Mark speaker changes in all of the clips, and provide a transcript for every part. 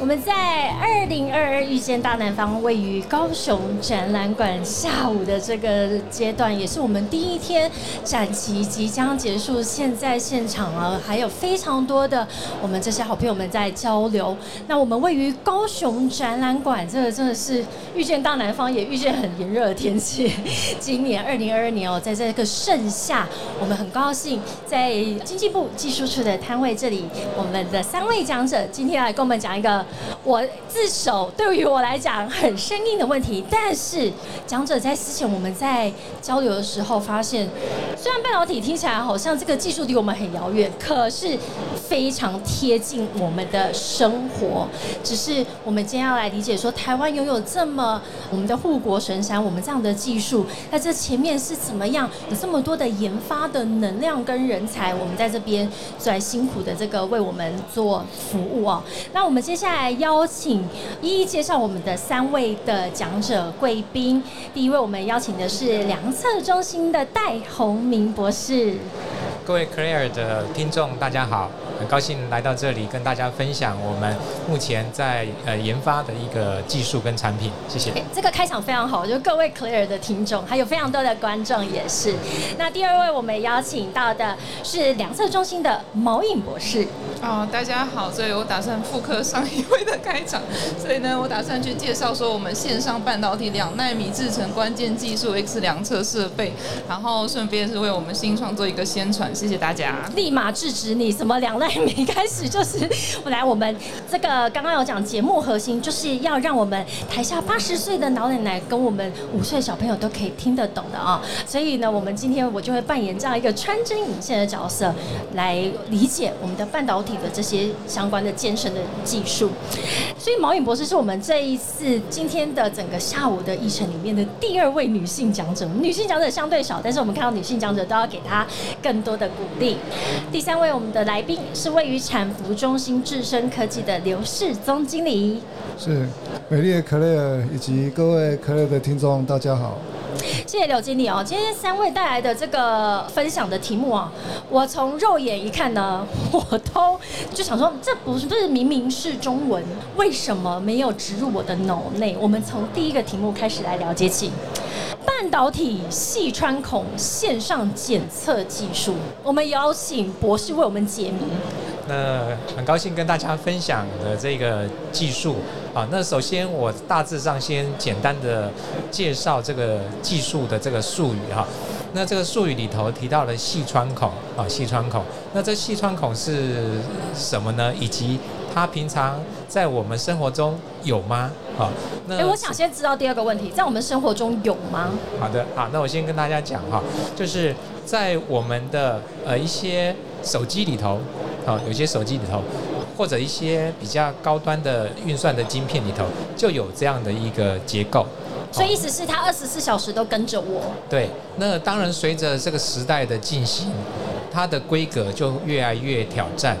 Speaker 1: 我们在二零二二遇见大南方，位于高雄展览馆下午的这个阶段，也是我们第一天展期即将结束。现在现场啊，还有非常多的我们这些好朋友们在交流。那我们位于高雄展览馆，这个真的是遇见大南方，也遇见很炎热的天气。今年二零二二年哦，在这个盛夏，我们很高兴在经济部技术处的摊位这里，我们的三位讲者今天来跟我们讲一个。我自首对于我来讲很生硬的问题，但是讲者在之前我们在交流的时候发现，虽然半导体听起来好像这个技术离我们很遥远，可是非常贴近我们的生活。只是我们今天要来理解说，台湾拥有这么我们的护国神山，我们这样的技术，那这前面是怎么样有这么多的研发的能量跟人才，我们在这边在辛苦的这个为我们做服务哦。那我们接下来。邀请一一介绍我们的三位的讲者贵宾。第一位，我们邀请的是量测中心的戴宏明博士。
Speaker 2: 各位 Clear 的听众，大家好。很高兴来到这里跟大家分享我们目前在呃研发的一个技术跟产品，谢谢。
Speaker 1: 这个开场非常好，就各位 Clear 的听众，还有非常多的观众也是。那第二位我们邀请到的是量测中心的毛颖博士。
Speaker 3: 哦，大家好，所以我打算复刻上一位的开场，所以呢，我打算去介绍说我们线上半导体两纳米制成关键技术 X 量测设备，然后顺便是为我们新创做一个宣传，谢谢大家。
Speaker 1: 立马制止你什么两纳。一开始就是我来，我们这个刚刚有讲节目核心，就是要让我们台下八十岁的老奶奶跟我们五岁小朋友都可以听得懂的啊。所以呢，我们今天我就会扮演这样一个穿针引线的角色，来理解我们的半导体的这些相关的健身的技术。所以毛颖博士是我们这一次今天的整个下午的议程里面的第二位女性讲者。女性讲者相对少，但是我们看到女性讲者都要给她更多的鼓励。第三位我们的来宾。是位于产服中心智深科技的刘世宗经理。
Speaker 4: 是，美丽的可乐尔以及各位可乐的听众，大家好。
Speaker 1: 谢谢刘经理哦，今天三位带来的这个分享的题目啊，我从肉眼一看呢，我都就想说，这不是不是明明是中文，为什么没有植入我的脑内？我们从第一个题目开始来了解起。半导体细穿孔线上检测技术，我们邀请博士为我们解谜。
Speaker 2: 那很高兴跟大家分享的这个技术啊。那首先我大致上先简单的介绍这个技术的这个术语哈。那这个术语里头提到了细穿孔啊，细穿孔。那这细穿孔是什么呢？以及它平常在我们生活中有吗？好，
Speaker 1: 那我想先知道第二个问题，在我们生活中有吗？
Speaker 2: 好的，好，那我先跟大家讲哈，就是在我们的呃一些手机里头，好，有些手机里头，或者一些比较高端的运算的晶片里头，就有这样的一个结构。
Speaker 1: 所以意思是它二十四小时都跟着我。
Speaker 2: 对，那当然随着这个时代的进行，它的规格就越来越挑战。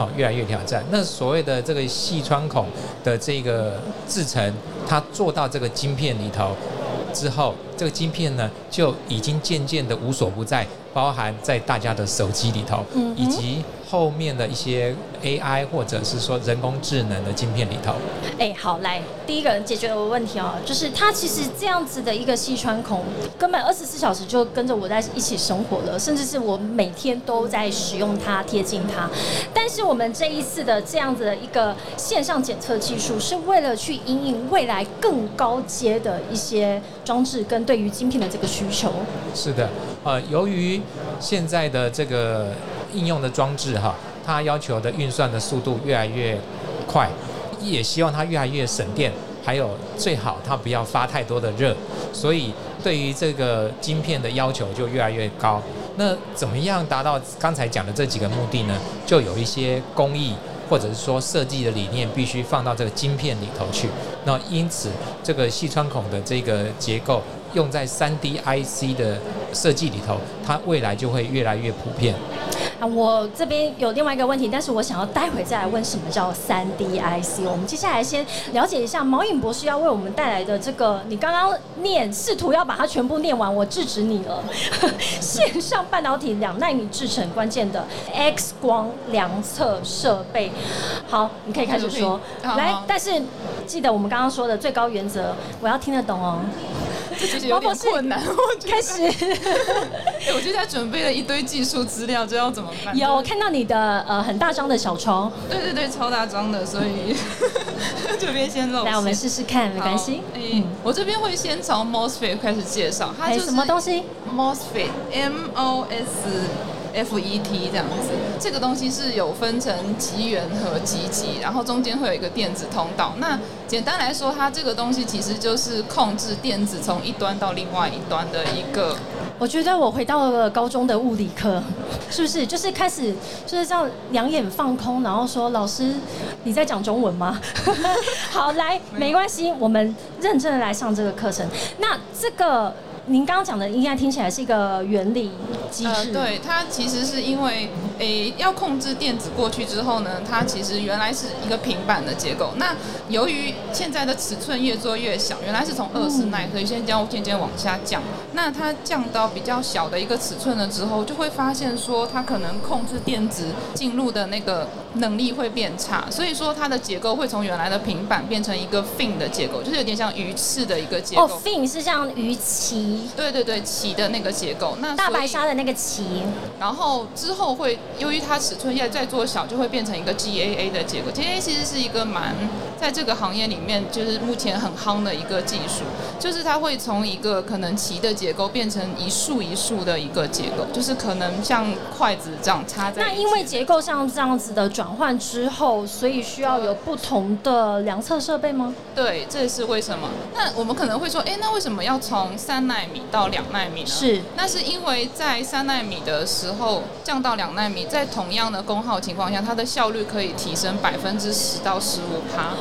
Speaker 2: 好，越来越挑战。那所谓的这个细穿孔的这个制成，它做到这个晶片里头之后，这个晶片呢就已经渐渐的无所不在，包含在大家的手机里头，以及。后面的一些 AI 或者是说人工智能的晶片里头，
Speaker 1: 哎，好，来第一个解决我问题哦，就是它其实这样子的一个细穿孔，根本二十四小时就跟着我在一起生活了，甚至是我每天都在使用它，贴近它。但是我们这一次的这样子的一个线上检测技术，是为了去引领未来更高阶的一些装置跟对于晶片的这个需求。
Speaker 2: 是的，呃，由于现在的这个。应用的装置哈，它要求的运算的速度越来越快，也希望它越来越省电，还有最好它不要发太多的热，所以对于这个晶片的要求就越来越高。那怎么样达到刚才讲的这几个目的呢？就有一些工艺或者是说设计的理念必须放到这个晶片里头去。那因此这个细穿孔的这个结构用在三 D IC 的设计里头，它未来就会越来越普遍。
Speaker 1: 啊，我这边有另外一个问题，但是我想要待会再来问什么叫三 D IC。我们接下来先了解一下毛颖博士要为我们带来的这个，你刚刚念试图要把它全部念完，我制止你了。线上半导体两纳米制成关键的 X 光量测设备。好，你可以开始说。来，但是记得我们刚刚说的最高原则，我要听得懂哦。
Speaker 3: 这其实有点困难，我
Speaker 1: 开始。
Speaker 3: 哎，我就在准备了一堆技术资料，这要怎么办？
Speaker 1: 有看到你的呃很大张的小抄。
Speaker 3: 对对对，超大张的，所以 这边先露。
Speaker 1: 来，我们试试看，没关系。
Speaker 3: 嗯，我这边会先从 MOSFET 开始介绍，
Speaker 1: 它是什么东西
Speaker 3: ？MOSFET，M O S。F E T 这样子，这个东西是有分成极源和极极，然后中间会有一个电子通道。那简单来说，它这个东西其实就是控制电子从一端到另外一端的一个。
Speaker 1: 我觉得我回到了高中的物理课，是不是？就是开始就是这样两眼放空，然后说：“老师，你在讲中文吗？” 好，来，没关系，我们认真的来上这个课程。那这个。您刚刚讲的应该听起来是一个原理机制，
Speaker 3: 对，它其实是因为诶要控制电子过去之后呢，它其实原来是一个平板的结构。那由于现在的尺寸越做越小，原来是从二十奈，所以现在渐渐往下降。那它降到比较小的一个尺寸了之后，就会发现说它可能控制电子进入的那个能力会变差，所以说它的结构会从原来的平板变成一个 fin 的结构，就是有点像鱼翅的一个结构。哦
Speaker 1: ，fin 是像鱼鳍。
Speaker 3: 对对对，鳍的那个结构，那
Speaker 1: 大白鲨的那个鳍，
Speaker 3: 然后之后会由于它尺寸在再做小，就会变成一个 GAA 的结构。GAA 其实是一个蛮在这个行业里面就是目前很夯的一个技术，就是它会从一个可能齐的结构变成一束一束的一个结构，就是可能像筷子这样插在。
Speaker 1: 那因为结构像这样子的转换之后，所以需要有不同的量测设备吗？
Speaker 3: 对，这是为什么？那我们可能会说，哎，那为什么要从三纳米到两纳米呢？
Speaker 1: 是，
Speaker 3: 那是因为在三纳米的时候降到两纳米，在同样的功耗情况下，它的效率可以提升百分之十到十五帕。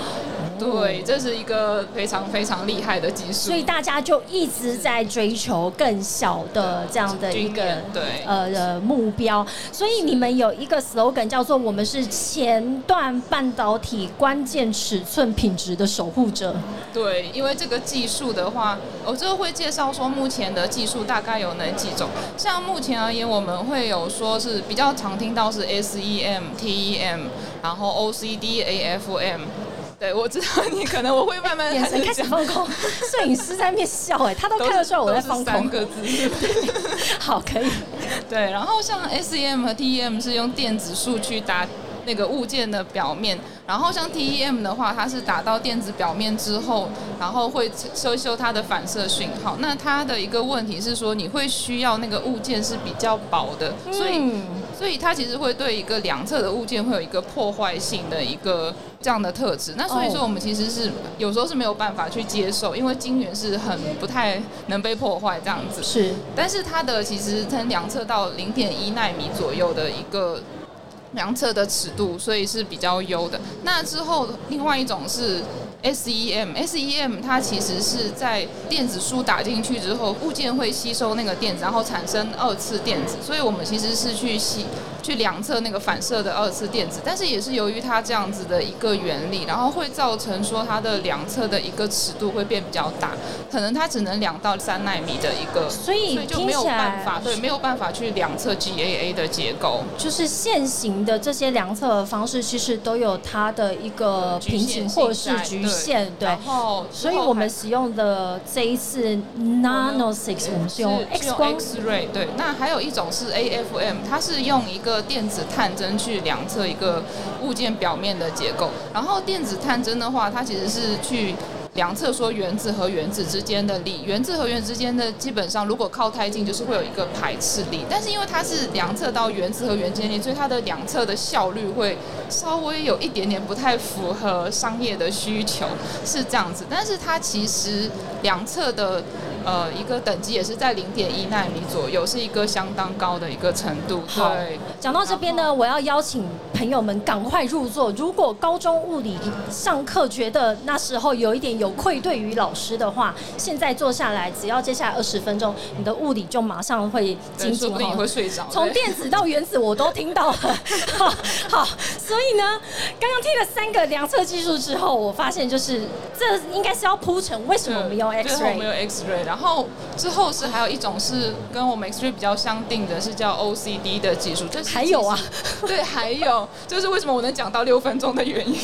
Speaker 3: 对，这是一个非常非常厉害的技术，
Speaker 1: 所以大家就一直在追求更小的这样的一个
Speaker 3: 对
Speaker 1: 呃的目标。所以你们有一个 slogan 叫做“我们是前段半导体关键尺寸品质的守护者”。
Speaker 3: 对，因为这个技术的话，我这个会介绍说目前的技术大概有哪几种。像目前而言，我们会有说是比较常听到是 SEM、TEM，然后 OCD、AFM。对，我知道你可能我会慢慢
Speaker 1: 眼神开始放空，摄影师在那边笑哎，他都看得出来我在放空。
Speaker 3: 三个字，
Speaker 1: 好，可以。
Speaker 3: 对，然后像 SEM 和 TEM 是用电子数去打那个物件的表面。然后像 TEM 的话，它是打到电子表面之后，然后会收收它的反射讯号。那它的一个问题是说，你会需要那个物件是比较薄的，所以所以它其实会对一个两侧的物件会有一个破坏性的一个这样的特质。那所以说我们其实是有时候是没有办法去接受，因为晶圆是很不太能被破坏这样子。
Speaker 1: 是，
Speaker 3: 但是它的其实从两侧到零点一纳米左右的一个。量测的尺度，所以是比较优的。那之后，另外一种是 SEM，SEM 它其实是在电子书打进去之后，物件会吸收那个电子，然后产生二次电子。所以我们其实是去吸。去量测那个反射的二次电子，但是也是由于它这样子的一个原理，然后会造成说它的量测的一个尺度会变比较大，可能它只能量到三纳米的一个，
Speaker 1: 所以
Speaker 3: 就没有办法，对，没有办法去量测 GAA 的结构。
Speaker 1: 就是现行的这些量测方式，其实都有它的一个瓶颈或是局限，对。
Speaker 3: 然后，
Speaker 1: 所以我们使用的这一次 Nano Six，我们是用 X 光
Speaker 3: 对。那还有一种是 AFM，它是用一个个电子探针去量测一个物件表面的结构，然后电子探针的话，它其实是去量测说原子和原子之间的力，原子和原子之间的基本上如果靠太近，就是会有一个排斥力。但是因为它是量测到原子和原子间力，所以它的量测的效率会稍微有一点点不太符合商业的需求，是这样子。但是它其实量测的。呃，一个等级也是在零点一纳米左右，是一个相当高的一个程度。
Speaker 1: 对，讲到这边呢，我要邀请朋友们赶快入座。如果高中物理上课觉得那时候有一点有愧对于老师的话，现在坐下来，只要接下来二十分钟，你的物理就马上会精进
Speaker 3: 说不定你会睡着。
Speaker 1: 从电子到原子，我都听到了。好，好，所以呢，刚刚听了三个量测技术之后，我发现就是这应该是要铺陈为什么我们用 X ray，
Speaker 3: 我们用 X ray，然后之后是还有一种是跟我们 ray 比较相定的，是叫 OCD 的技术。这
Speaker 1: 还有啊，
Speaker 3: 对，还有，就是为什么我能讲到六分钟的原因。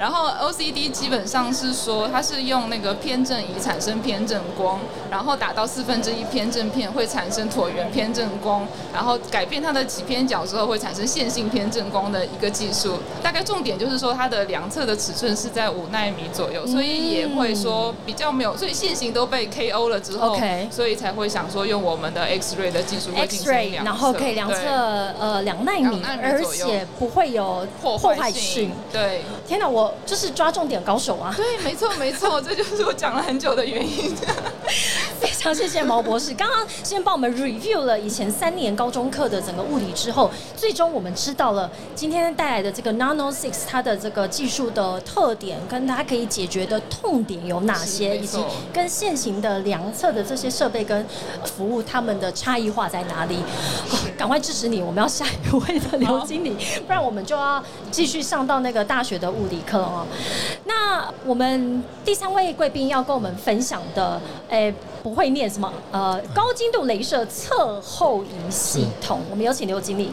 Speaker 3: 然后 OCD 基本上是说，它是用那个偏振仪产生偏振光，然后打到四分之一偏振片会产生椭圆偏振光，然后改变它的起偏角之后会产生线性偏振光的一个技术。大概重点就是说，它的量测的尺寸是在五纳米左右，所以也会说比较没有，所以线型都被 KO 了之后，所以才会想说用我们的 X ray 的技术
Speaker 1: ，X ray 然后可以量测呃两纳米，而且不会有破坏性。
Speaker 3: 对，
Speaker 1: 天哪，我。就是抓重点高手啊！
Speaker 3: 对，没错没错，这就是我讲了很久的原因。
Speaker 1: 非常谢谢毛博士，刚刚先帮我们 review 了以前三年高中课的整个物理之后，最终我们知道了今天带来的这个 Nano Six 它的这个技术的特点，跟它可以解决的痛点有哪些，以及跟现行的量测的这些设备跟服务它们的差异化在哪里。赶快支持你，我们要下一位的刘经理，不然我们就要继续上到那个大学的物理课哦。那我们第三位贵宾要跟我们分享的，诶。不会念什么？呃，高精度镭射测后移系统，我们有请刘经理。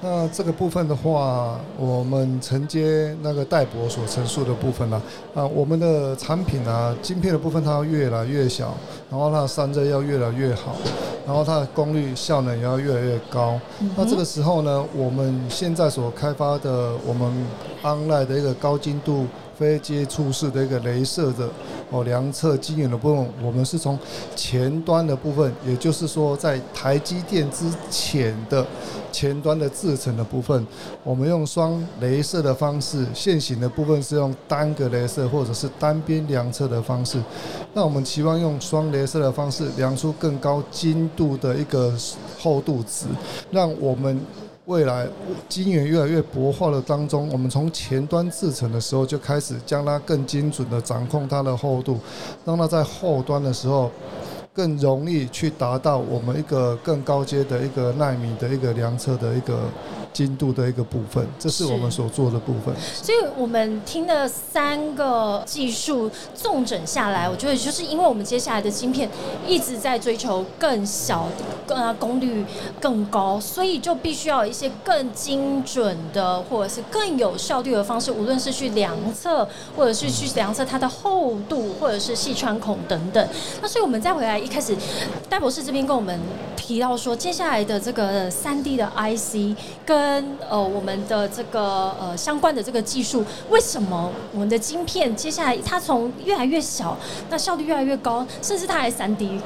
Speaker 4: 那这个部分的话，我们承接那个戴博所陈述的部分呢，啊，我们的产品啊，晶片的部分它要越来越小，然后它的散热要越来越好，然后它的功率效能也要越来越高。那这个时候呢，我们现在所开发的我们 online 的一个高精度。非接触式的一个镭射的哦量测晶圆的部分，我们是从前端的部分，也就是说在台积电之前的前端的制程的部分，我们用双镭射的方式，现行的部分是用单个镭射或者是单边量测的方式。那我们期望用双镭射的方式量出更高精度的一个厚度值，让我们。未来晶圆越来越薄化的当中，我们从前端制成的时候就开始将它更精准的掌控它的厚度，让它在后端的时候更容易去达到我们一个更高阶的一个纳米的一个量测的一个。精度的一个部分，这是我们所做的部分。
Speaker 1: 所以我们听了三个技术纵整下来，我觉得就是因为我们接下来的芯片一直在追求更小、更啊功率更高，所以就必须要一些更精准的，或者是更有效率的方式，无论是去量测，或者是去量测它的厚度，或者是细穿孔等等。那所以我们再回来一开始，戴博士这边跟我们提到说，接下来的这个三 D 的 IC 跟跟呃我们的这个呃相关的这个技术，为什么我们的晶片接下来它从越来越小，那效率越来越高，甚至它还三 D？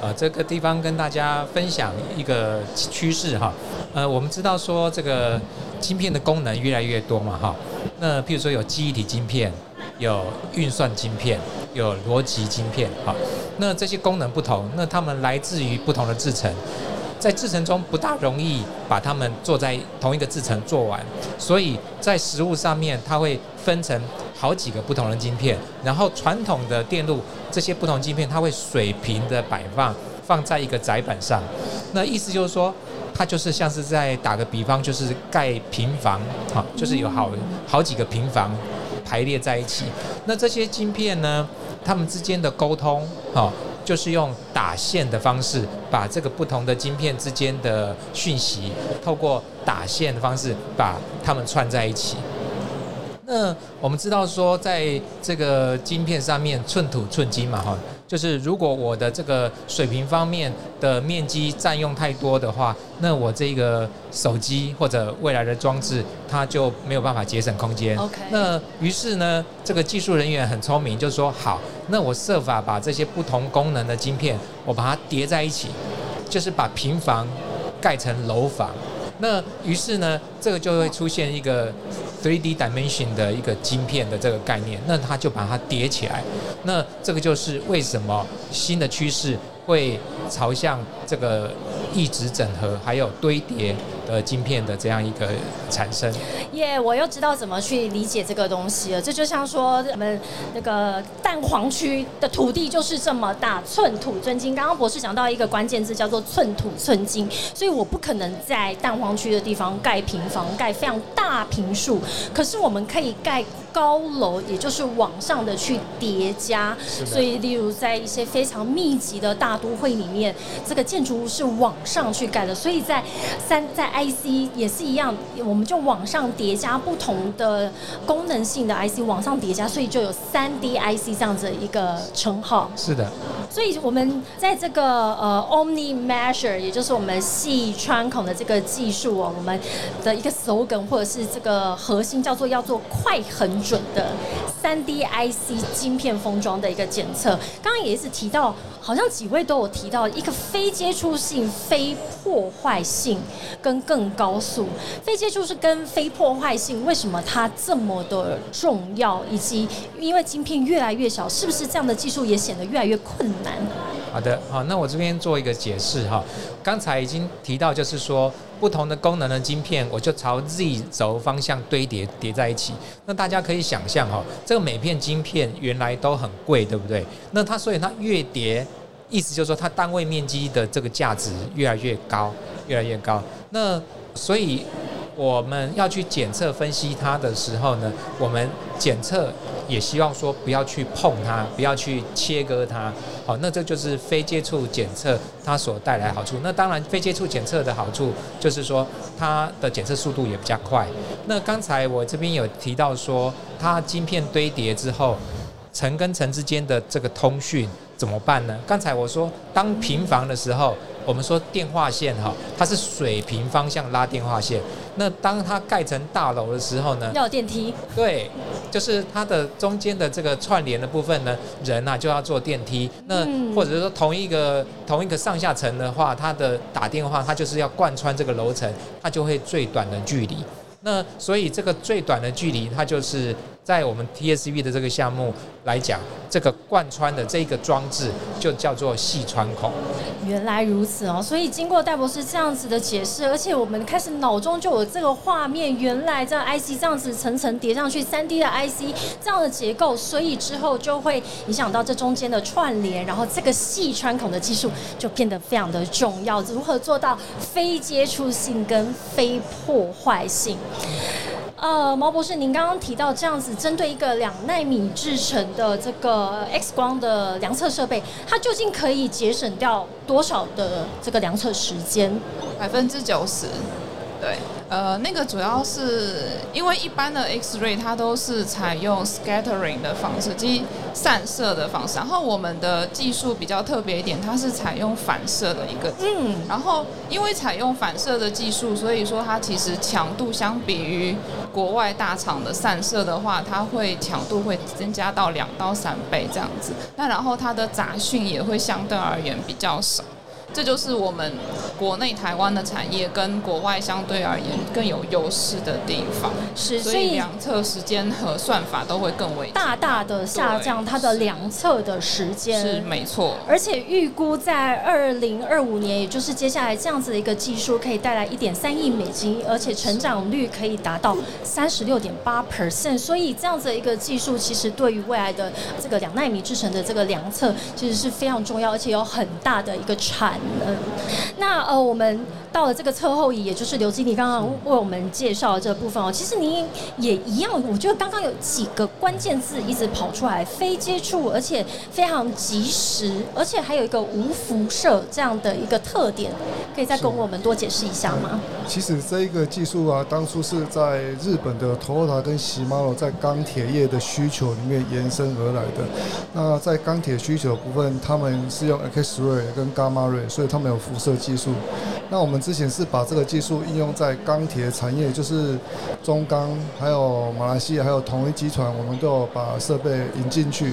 Speaker 2: 呃，这个地方跟大家分享一个趋势哈。呃，我们知道说这个晶片的功能越来越多嘛哈。那譬如说有记忆体晶片，有运算晶片，有逻辑晶片哈。那这些功能不同，那它们来自于不同的制程。在制程中不大容易把它们做在同一个制程做完，所以在实物上面它会分成好几个不同的晶片，然后传统的电路这些不同晶片它会水平的摆放放在一个载板上，那意思就是说它就是像是在打个比方，就是盖平房啊，就是有好好几个平房排列在一起，那这些晶片呢，它们之间的沟通啊。就是用打线的方式，把这个不同的晶片之间的讯息，透过打线的方式把它们串在一起。那我们知道说，在这个晶片上面寸土寸金嘛，哈。就是如果我的这个水平方面的面积占用太多的话，那我这个手机或者未来的装置，它就没有办法节省空间。
Speaker 1: OK。
Speaker 2: 那于是呢，这个技术人员很聪明，就是说好，那我设法把这些不同功能的晶片，我把它叠在一起，就是把平房盖成楼房。那于是呢，这个就会出现一个 three D dimension 的一个晶片的这个概念，那它就把它叠起来。那这个就是为什么新的趋势会朝向这个一直整合还有堆叠的晶片的这样一个产生。
Speaker 1: 耶我又知道怎么去理解这个东西了。这就像说我们那个蛋黄区的土地就是这么大，寸土寸金。刚刚博士讲到一个关键字叫做寸土寸金，所以我不可能在蛋黄区的地方盖平房，盖非常大平数。可是我们可以盖高楼，也就是往上的去叠加。所以，例如在一些非常密集的大都会里面，这个建筑物是往上去盖的。所以在三在 IC 也是一样，我们就往上叠加不同的功能性的 IC 往上叠加，所以就有三 D IC 这样子的一个称号。
Speaker 2: 是的，
Speaker 1: 所以我们在这个呃 Omni Measure，也就是我们细穿孔的这个技术哦，我们的一个 slogan 或者是这个核心叫做要做快很准的三 D IC 晶片封装的一个检测。刚刚也一直提到，好像几位都有提到一个非接触性、非破坏性跟更高速。非接触是跟非破坏性，为什么它这么的重要？以及因为晶片越来越小，是不是这样的技术也显得越来越困难？
Speaker 2: 好的，好，那我这边做一个解释哈。刚才已经提到，就是说不同的功能的晶片，我就朝 Z 轴方向堆叠叠在一起。那大家可以想象哈，这个每片晶片原来都很贵，对不对？那它所以它越叠，意思就是说它单位面积的这个价值越来越高，越来越高。那所以我们要去检测分析它的时候呢，我们检测也希望说不要去碰它，不要去切割它。好，那这就是非接触检测它所带来好处。那当然，非接触检测的好处就是说它的检测速度也比较快。那刚才我这边有提到说，它晶片堆叠之后，层跟层之间的这个通讯怎么办呢？刚才我说，当平房的时候，我们说电话线哈，它是水平方向拉电话线。那当它盖成大楼的时候呢，
Speaker 1: 要有电梯，
Speaker 2: 对，就是它的中间的这个串联的部分呢，人啊就要坐电梯。那
Speaker 1: 嗯
Speaker 2: 或者是说同一个同一个上下层的话，它的打电话它就是要贯穿这个楼层，它就会最短的距离。那所以这个最短的距离，它就是在我们 TSV 的这个项目来讲，这个贯穿的这个装置就叫做细穿孔。
Speaker 1: 原来如此哦，所以经过戴博士这样子的解释，而且我们开始脑中就有这个画面，原来这 IC 这样子层层叠上去，三 D 的 IC 这样的结构，所以之后就会影响到这中间的串联，然后这个细穿孔的技术就变得非常的重要，如何做到非接触性跟非破坏性。呃，毛博士，您刚刚提到这样子，针对一个两纳米制成的这个 X 光的量测设备，它究竟可以节省掉多少的这个量测时间？
Speaker 3: 百分之九十。对，呃，那个主要是因为一般的 X-ray 它都是采用 scattering 的方式，即散射的方式。然后我们的技术比较特别一点，它是采用反射的一个。
Speaker 1: 嗯，
Speaker 3: 然后因为采用反射的技术，所以说它其实强度相比于国外大厂的散射的话，它会强度会增加到两到三倍这样子。那然后它的杂讯也会相对而言比较少。这就是我们国内台湾的产业跟国外相对而言更有优势的地方，
Speaker 1: 是，所以
Speaker 3: 所以量测时间和算法都会更为
Speaker 1: 大大的下降它的量测的时间是。
Speaker 3: 没错。
Speaker 1: 而且预估在二零二五年，也就是接下来这样子的一个技术，可以带来一点三亿美金，而且成长率可以达到三十六点八 percent。所以这样子的一个技术，其实对于未来的这个两纳米制成的这个量测，其实是非常重要，而且有很大的一个产能。那呃，我们到了这个侧后仪，也就是刘经理刚刚为我们介绍的这部分哦，其实您也一样，我觉得刚刚有几个关键字一直跑出来，非接触，而且非常及时，而且还有一个无辐射这样的一个特点，可以再跟我们多解释一下吗？
Speaker 4: 其实这一个技术啊，当初是在日本的 Toyota 跟 Shimano 在钢铁业的需求里面延伸而来的。那在钢铁需求部分，他们是用 X-ray 跟 Gamma ray，所以他们有辐射技术。那我们之前是把这个技术应用在钢铁产业，就是中钢、还有马来西亚、还有同一集团，我们都有把设备引进去。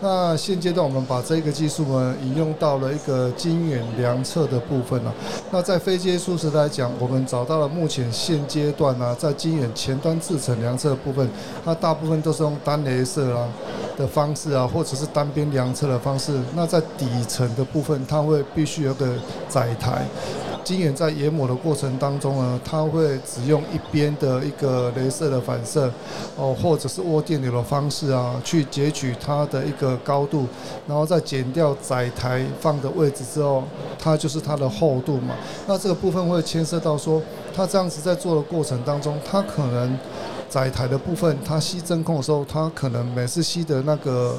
Speaker 4: 那现阶段我们把这个技术呢引用到了一个晶圆量测的部分了、那在非接触时来讲，我们找到了目前现阶段呢、在晶圆前端制程量测的部分，它大部分都是用单镭射啊的方式啊，或者是单边量测的方式。那在底层的部分，它会必须有的载台。晶圆在研磨的过程当中呢，它会只用一边的一个镭射的反射，哦，或者是涡电流的方式啊，去截取它的一个高度，然后再减掉载台放的位置之后，它就是它的厚度嘛。那这个部分会牵涉到说，它这样子在做的过程当中，它可能载台的部分，它吸真空的时候，它可能每次吸的那个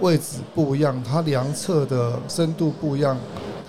Speaker 4: 位置不一样，它量测的深度不一样。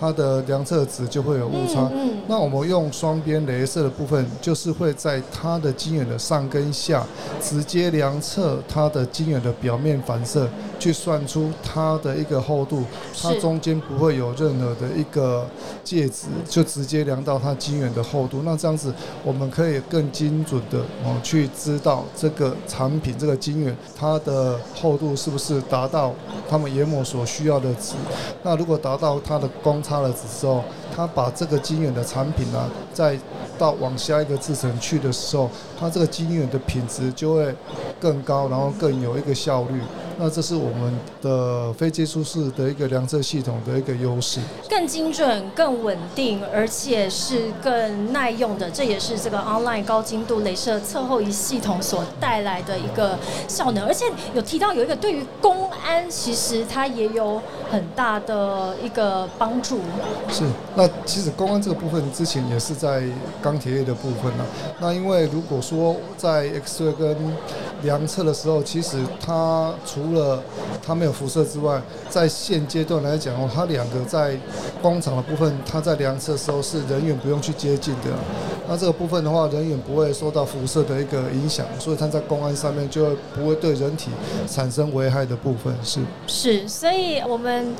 Speaker 4: 它的量测值就会有误差。
Speaker 1: 嗯嗯
Speaker 4: 那我们用双边镭射的部分，就是会在它的晶圆的上跟下直接量测它的晶圆的表面反射，去算出它的一个厚度。它中间不会有任何的一个介质，就直接量到它晶圆的厚度。那这样子，我们可以更精准的哦去知道这个产品这个晶圆它的厚度是不是达到他们研磨所需要的值。那如果达到它的公差的值之后，它把这个晶圆的产品呢、再到往下一个制程去的时候，它这个晶圆的品质就会更高，然后更有一个效率。那这是我们的非接触式的一个量测系统的一个优势。
Speaker 1: 更精准、更稳定，而且是更耐用的，这也是这个 online 高精度镭射测后仪系统所带来的一个效能。而且有提到有一个对于公安，其实它也有很大的一个帮助。
Speaker 4: 是，那其实公安这个部分之前也是在钢铁业的部分呢、那因为如果说在 X 光跟量测的时候，其实它除除了它没有辐射之外，在现阶段来讲哦，它两个在工厂的部分，它在量测的时候是人员不用去接近的。那这个部分的话，人员不会受到辐射的一个影响，所以它在公安上面就不会对人体产生危害的部分是。
Speaker 1: 是，所以我们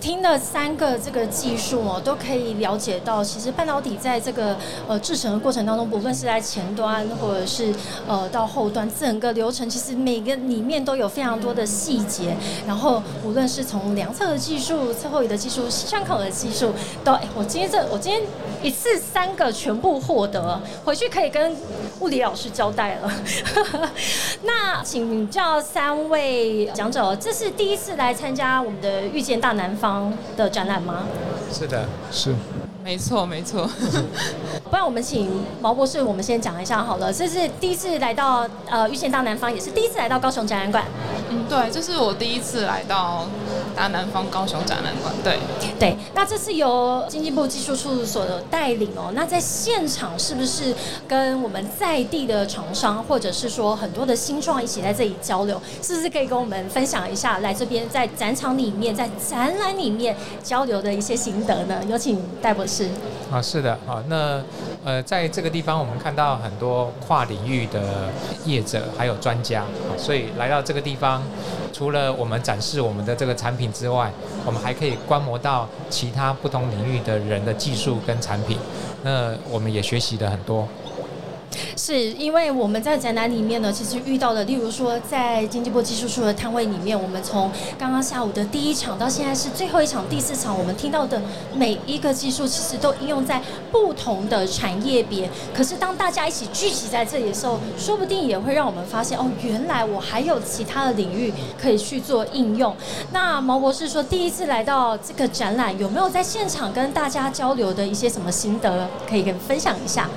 Speaker 1: 听了三个这个技术哦，都可以了解到，其实半导体在这个呃制成的过程当中，不论是在前端或者是呃到后端，整个流程其实每个里面都有非常多的细节。然后无论是从量测的技术、测后仪的技术、相口的技术，都哎，我今天这我今天一次三个全部获得，回去可以跟物理老师交代了。那请教三位讲者，这是第一次来参加我们的遇见大南方的展览吗？
Speaker 2: 是的，
Speaker 4: 是，
Speaker 3: 没错没错。
Speaker 1: 不然我们请毛博士，我们先讲一下好了。这是第一次来到呃遇见大南方，也是第一次来到高雄展览馆。
Speaker 3: 嗯，对，这是我第一次来到大南方高雄展览馆。对，
Speaker 1: 对，那这次由经济部技术处所的带领哦。那在现场是不是跟我们在地的厂商，或者是说很多的新创一起在这里交流？是不是可以跟我们分享一下来这边在展场里面、在展览里面交流的一些心得呢？有请戴博士。
Speaker 2: 啊，是的，啊，那呃，在这个地方我们看到很多跨领域的业者还有专家，啊所以来到这个地方，除了我们展示我们的这个产品之外，我们还可以观摩到其他不同领域的人的技术跟产品，那我们也学习了很多。
Speaker 1: 是因为我们在展览里面呢，其实遇到的，例如说在经济部技术处的摊位里面，我们从刚刚下午的第一场到现在是最后一场第四场，我们听到的每一个技术，其实都应用在不同的产业别。可是当大家一起聚集在这里的时候，说不定也会让我们发现，哦，原来我还有其他的领域可以去做应用。那毛博士说，第一次来到这个展览，有没有在现场跟大家交流的一些什么心得，可以跟分享一下？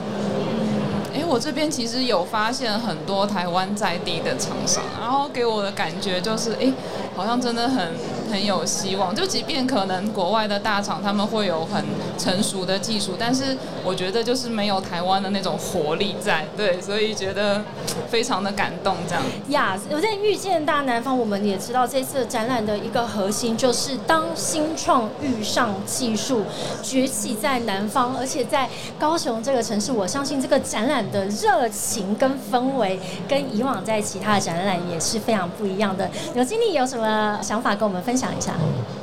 Speaker 3: 我这边其实有发现很多台湾在地的厂商，然后给我的感觉就是，哎，好像真的很很有希望。就即便可能国外的大厂他们会有很成熟的技术，但是我觉得就是没有台湾的那种活力在，对，所以觉得非常的感动这样。
Speaker 1: 呀我在遇见大南方，我们也知道这次展览的一个核心就是当新创遇上技术崛起在南方，而且在高雄这个城市，我相信这个展览的热情跟氛围跟以往在其他的展览也是非常不一样的。刘经理有什么想法跟我们分享一下？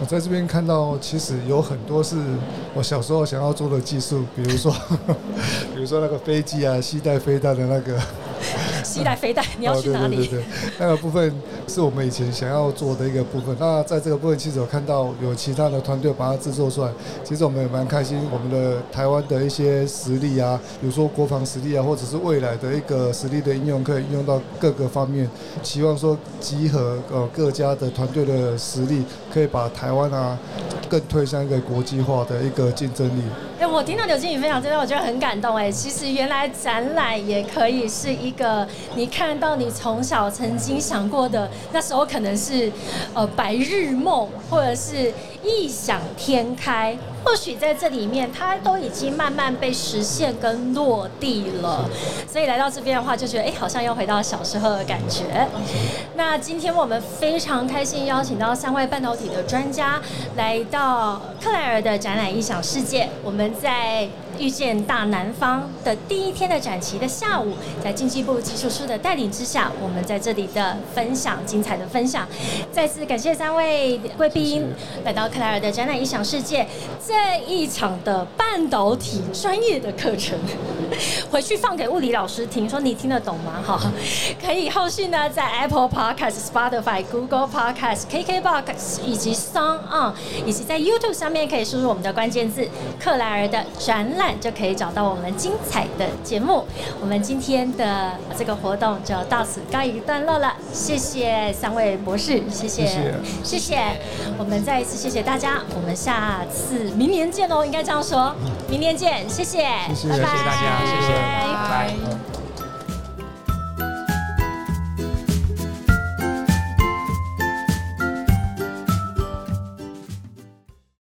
Speaker 4: 我在这边看到，其实有很多是我小时候想要做的技术，比如说，比如说那个飞机啊，携带飞弹的那个，
Speaker 1: 携带飞带，你要去哪里？
Speaker 4: 哦对对对对，那个部分是我们以前想要做的一个部分。那在这个部分，其实有看到有其他的团队把它制作出来，其实我们也蛮开心。我们的台湾的一些实力啊，比如说国防实力啊，或者是未来的一个实力的应用，可以应用到各个方面。希望说集合呃各家的团队的实力，可以把台湾啊更推向一个国际化的一个竞争力。
Speaker 1: 哎，我听到刘经理分享这段，我觉得很感动。哎，其实原来展览也可以是一个你看到你从小曾经想过的，那时候可能是呃白日梦，或者是异想天开。或许在这里面，它都已经慢慢被实现跟落地了。所以来到这边的话，就觉得哎，好像又回到小时候的感觉。那今天我们非常开心邀请到三位半导体的专家来到克莱尔的展览异想世界。我们在遇见大南方的第一天的展期的下午，在经济部技术处的带领之下，我们在这里的分享精彩的分享。再次感谢三位贵宾来到克莱尔的展览异想世界这一场的半导体专业的课程，回去放给物理老师听，说你听得懂吗？哈，可以后续呢在 Apple Podcast、Spotify、Google Podcast、KKBox 以及 Song On 以及在 YouTube 上面可以输入我们的关键字“克莱尔的展览”。就可以找到我们精彩的节目。我们今天的这个活动就到此告一段落了。谢谢三位博士，谢谢，谢谢。我们再一次谢谢大家，我们下次明年见喽，应该这样说，明年见，谢谢，
Speaker 4: 谢谢
Speaker 2: 大家，谢谢，拜拜。